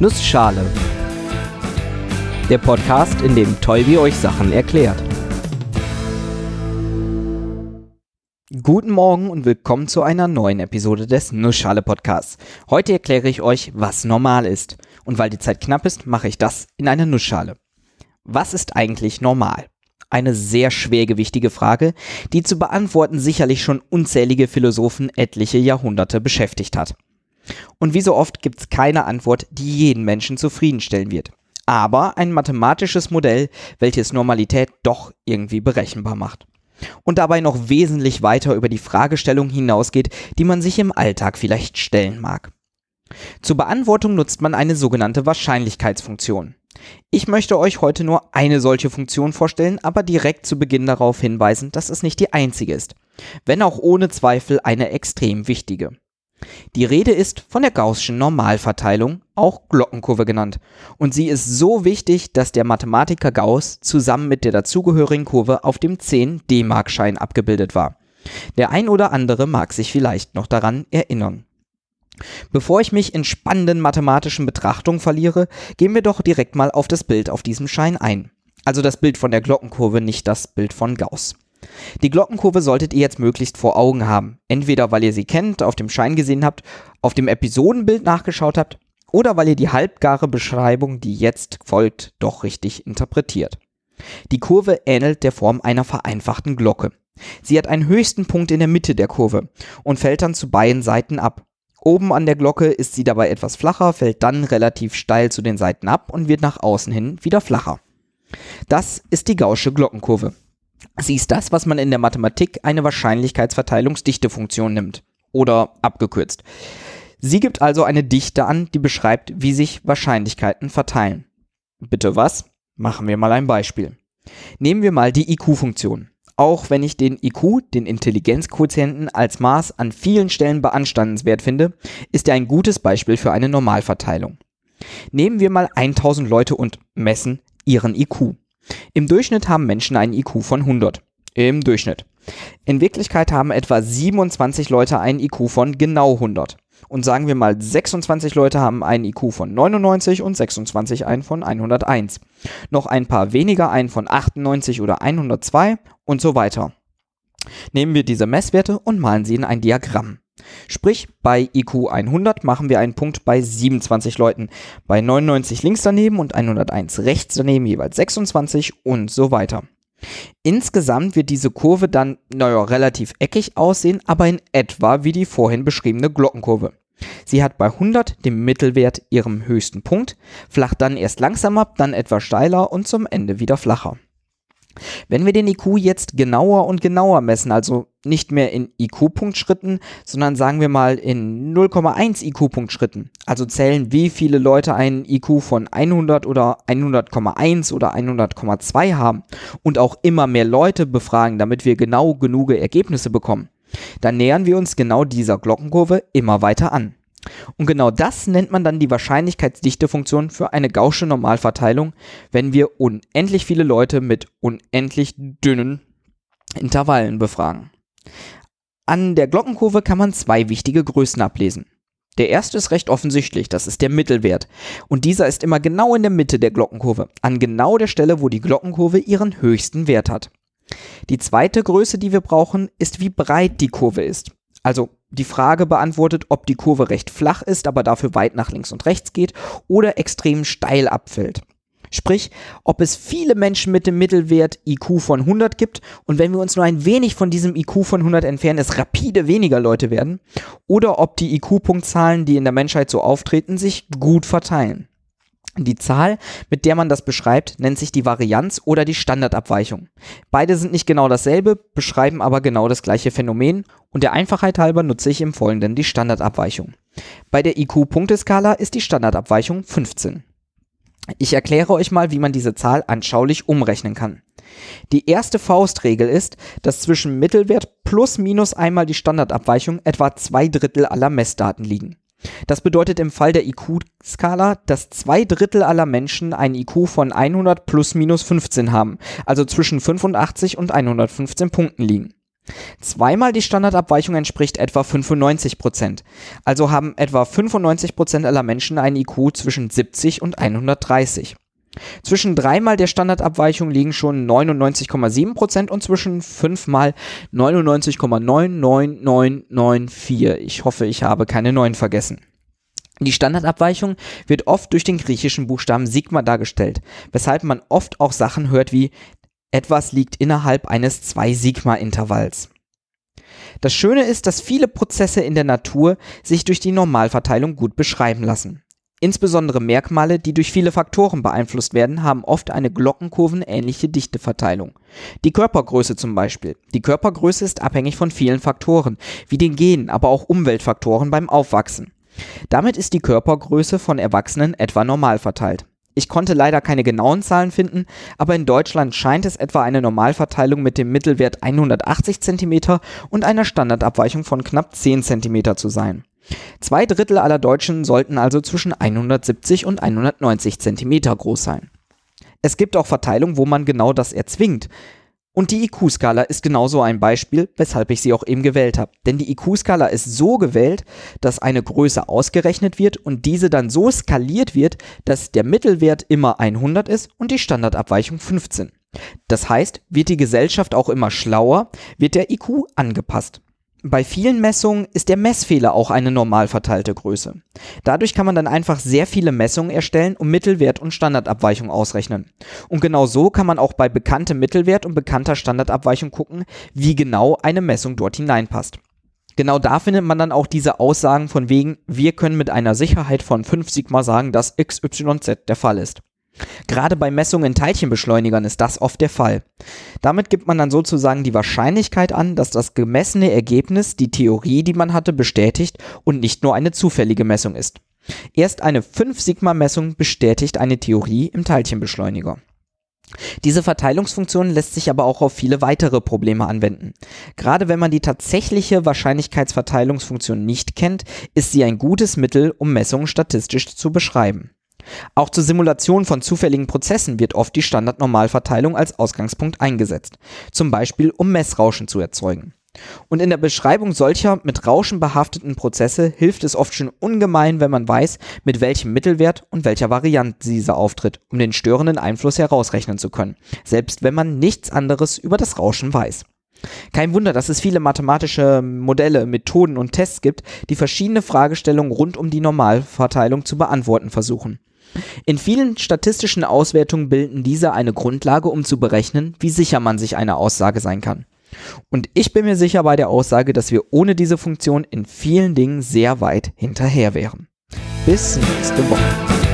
Nussschale. Der Podcast, in dem Tolbi euch Sachen erklärt. Guten Morgen und willkommen zu einer neuen Episode des Nussschale Podcasts. Heute erkläre ich euch, was normal ist. Und weil die Zeit knapp ist, mache ich das in einer Nussschale. Was ist eigentlich normal? Eine sehr schwergewichtige Frage, die zu beantworten sicherlich schon unzählige Philosophen etliche Jahrhunderte beschäftigt hat. Und wie so oft gibt es keine Antwort, die jeden Menschen zufriedenstellen wird. Aber ein mathematisches Modell, welches Normalität doch irgendwie berechenbar macht. Und dabei noch wesentlich weiter über die Fragestellung hinausgeht, die man sich im Alltag vielleicht stellen mag. Zur Beantwortung nutzt man eine sogenannte Wahrscheinlichkeitsfunktion. Ich möchte euch heute nur eine solche Funktion vorstellen, aber direkt zu Beginn darauf hinweisen, dass es nicht die einzige ist, wenn auch ohne Zweifel eine extrem wichtige. Die Rede ist von der Gaußschen Normalverteilung, auch Glockenkurve genannt, und sie ist so wichtig, dass der Mathematiker Gauss zusammen mit der dazugehörigen Kurve auf dem 10 D-Mark-Schein abgebildet war. Der ein oder andere mag sich vielleicht noch daran erinnern. Bevor ich mich in spannenden mathematischen Betrachtungen verliere, gehen wir doch direkt mal auf das Bild auf diesem Schein ein. Also das Bild von der Glockenkurve, nicht das Bild von Gauss. Die Glockenkurve solltet ihr jetzt möglichst vor Augen haben. Entweder weil ihr sie kennt, auf dem Schein gesehen habt, auf dem Episodenbild nachgeschaut habt oder weil ihr die halbgare Beschreibung, die jetzt folgt, doch richtig interpretiert. Die Kurve ähnelt der Form einer vereinfachten Glocke. Sie hat einen höchsten Punkt in der Mitte der Kurve und fällt dann zu beiden Seiten ab. Oben an der Glocke ist sie dabei etwas flacher, fällt dann relativ steil zu den Seiten ab und wird nach außen hin wieder flacher. Das ist die Gaußsche Glockenkurve. Sie ist das, was man in der Mathematik eine Wahrscheinlichkeitsverteilungsdichtefunktion nimmt. Oder abgekürzt. Sie gibt also eine Dichte an, die beschreibt, wie sich Wahrscheinlichkeiten verteilen. Bitte was? Machen wir mal ein Beispiel. Nehmen wir mal die IQ-Funktion. Auch wenn ich den IQ, den Intelligenzquotienten, als Maß an vielen Stellen beanstandenswert finde, ist er ein gutes Beispiel für eine Normalverteilung. Nehmen wir mal 1000 Leute und messen ihren IQ. Im Durchschnitt haben Menschen einen IQ von 100. Im Durchschnitt. In Wirklichkeit haben etwa 27 Leute einen IQ von genau 100. Und sagen wir mal, 26 Leute haben einen IQ von 99 und 26 einen von 101. Noch ein paar weniger einen von 98 oder 102 und so weiter. Nehmen wir diese Messwerte und malen sie in ein Diagramm. Sprich, bei IQ 100 machen wir einen Punkt bei 27 Leuten, bei 99 links daneben und 101 rechts daneben jeweils 26 und so weiter. Insgesamt wird diese Kurve dann, naja, relativ eckig aussehen, aber in etwa wie die vorhin beschriebene Glockenkurve. Sie hat bei 100 den Mittelwert ihrem höchsten Punkt, flacht dann erst langsam ab, dann etwas steiler und zum Ende wieder flacher. Wenn wir den IQ jetzt genauer und genauer messen, also nicht mehr in IQ-Punktschritten, sondern sagen wir mal in 0,1 IQ-Punktschritten, also zählen, wie viele Leute einen IQ von 100 oder 100,1 oder 100,2 haben und auch immer mehr Leute befragen, damit wir genau genug Ergebnisse bekommen, dann nähern wir uns genau dieser Glockenkurve immer weiter an. Und genau das nennt man dann die Wahrscheinlichkeitsdichtefunktion für eine gaußsche Normalverteilung, wenn wir unendlich viele Leute mit unendlich dünnen Intervallen befragen. An der Glockenkurve kann man zwei wichtige Größen ablesen. Der erste ist recht offensichtlich, das ist der Mittelwert. Und dieser ist immer genau in der Mitte der Glockenkurve, an genau der Stelle, wo die Glockenkurve ihren höchsten Wert hat. Die zweite Größe, die wir brauchen, ist, wie breit die Kurve ist. Also die Frage beantwortet, ob die Kurve recht flach ist, aber dafür weit nach links und rechts geht oder extrem steil abfällt. Sprich, ob es viele Menschen mit dem Mittelwert IQ von 100 gibt und wenn wir uns nur ein wenig von diesem IQ von 100 entfernen, es rapide weniger Leute werden oder ob die IQ-Punktzahlen, die in der Menschheit so auftreten, sich gut verteilen. Die Zahl, mit der man das beschreibt, nennt sich die Varianz oder die Standardabweichung. Beide sind nicht genau dasselbe, beschreiben aber genau das gleiche Phänomen und der Einfachheit halber nutze ich im Folgenden die Standardabweichung. Bei der IQ-Punkteskala ist die Standardabweichung 15. Ich erkläre euch mal, wie man diese Zahl anschaulich umrechnen kann. Die erste Faustregel ist, dass zwischen Mittelwert plus minus einmal die Standardabweichung etwa zwei Drittel aller Messdaten liegen. Das bedeutet im Fall der IQ-Skala, dass zwei Drittel aller Menschen ein IQ von 100 plus minus 15 haben, also zwischen 85 und 115 Punkten liegen. Zweimal die Standardabweichung entspricht etwa 95%. Also haben etwa 95% aller Menschen einen IQ zwischen 70 und 130. Zwischen dreimal der Standardabweichung liegen schon 99,7% und zwischen fünfmal 99,99994. Ich hoffe, ich habe keine 9 vergessen. Die Standardabweichung wird oft durch den griechischen Buchstaben Sigma dargestellt, weshalb man oft auch Sachen hört wie etwas liegt innerhalb eines 2-Sigma-Intervalls. Das Schöne ist, dass viele Prozesse in der Natur sich durch die Normalverteilung gut beschreiben lassen. Insbesondere Merkmale, die durch viele Faktoren beeinflusst werden, haben oft eine glockenkurvenähnliche Dichteverteilung. Die Körpergröße zum Beispiel. Die Körpergröße ist abhängig von vielen Faktoren, wie den Genen, aber auch Umweltfaktoren beim Aufwachsen. Damit ist die Körpergröße von Erwachsenen etwa normal verteilt. Ich konnte leider keine genauen Zahlen finden, aber in Deutschland scheint es etwa eine Normalverteilung mit dem Mittelwert 180 cm und einer Standardabweichung von knapp 10 cm zu sein. Zwei Drittel aller Deutschen sollten also zwischen 170 und 190 cm groß sein. Es gibt auch Verteilungen, wo man genau das erzwingt. Und die IQ-Skala ist genauso ein Beispiel, weshalb ich sie auch eben gewählt habe. Denn die IQ-Skala ist so gewählt, dass eine Größe ausgerechnet wird und diese dann so skaliert wird, dass der Mittelwert immer 100 ist und die Standardabweichung 15. Das heißt, wird die Gesellschaft auch immer schlauer, wird der IQ angepasst. Bei vielen Messungen ist der Messfehler auch eine normal verteilte Größe. Dadurch kann man dann einfach sehr viele Messungen erstellen und Mittelwert und Standardabweichung ausrechnen. Und genau so kann man auch bei bekanntem Mittelwert und bekannter Standardabweichung gucken, wie genau eine Messung dort hineinpasst. Genau da findet man dann auch diese Aussagen von wegen, wir können mit einer Sicherheit von 5 Sigma sagen, dass XYZ der Fall ist. Gerade bei Messungen in Teilchenbeschleunigern ist das oft der Fall. Damit gibt man dann sozusagen die Wahrscheinlichkeit an, dass das gemessene Ergebnis die Theorie, die man hatte, bestätigt und nicht nur eine zufällige Messung ist. Erst eine 5-Sigma-Messung bestätigt eine Theorie im Teilchenbeschleuniger. Diese Verteilungsfunktion lässt sich aber auch auf viele weitere Probleme anwenden. Gerade wenn man die tatsächliche Wahrscheinlichkeitsverteilungsfunktion nicht kennt, ist sie ein gutes Mittel, um Messungen statistisch zu beschreiben. Auch zur Simulation von zufälligen Prozessen wird oft die Standardnormalverteilung als Ausgangspunkt eingesetzt, zum Beispiel um Messrauschen zu erzeugen. Und in der Beschreibung solcher mit Rauschen behafteten Prozesse hilft es oft schon ungemein, wenn man weiß, mit welchem Mittelwert und welcher Variante dieser auftritt, um den störenden Einfluss herausrechnen zu können, selbst wenn man nichts anderes über das Rauschen weiß. Kein Wunder, dass es viele mathematische Modelle, Methoden und Tests gibt, die verschiedene Fragestellungen rund um die Normalverteilung zu beantworten versuchen. In vielen statistischen Auswertungen bilden diese eine Grundlage, um zu berechnen, wie sicher man sich einer Aussage sein kann. Und ich bin mir sicher bei der Aussage, dass wir ohne diese Funktion in vielen Dingen sehr weit hinterher wären. Bis nächste Woche.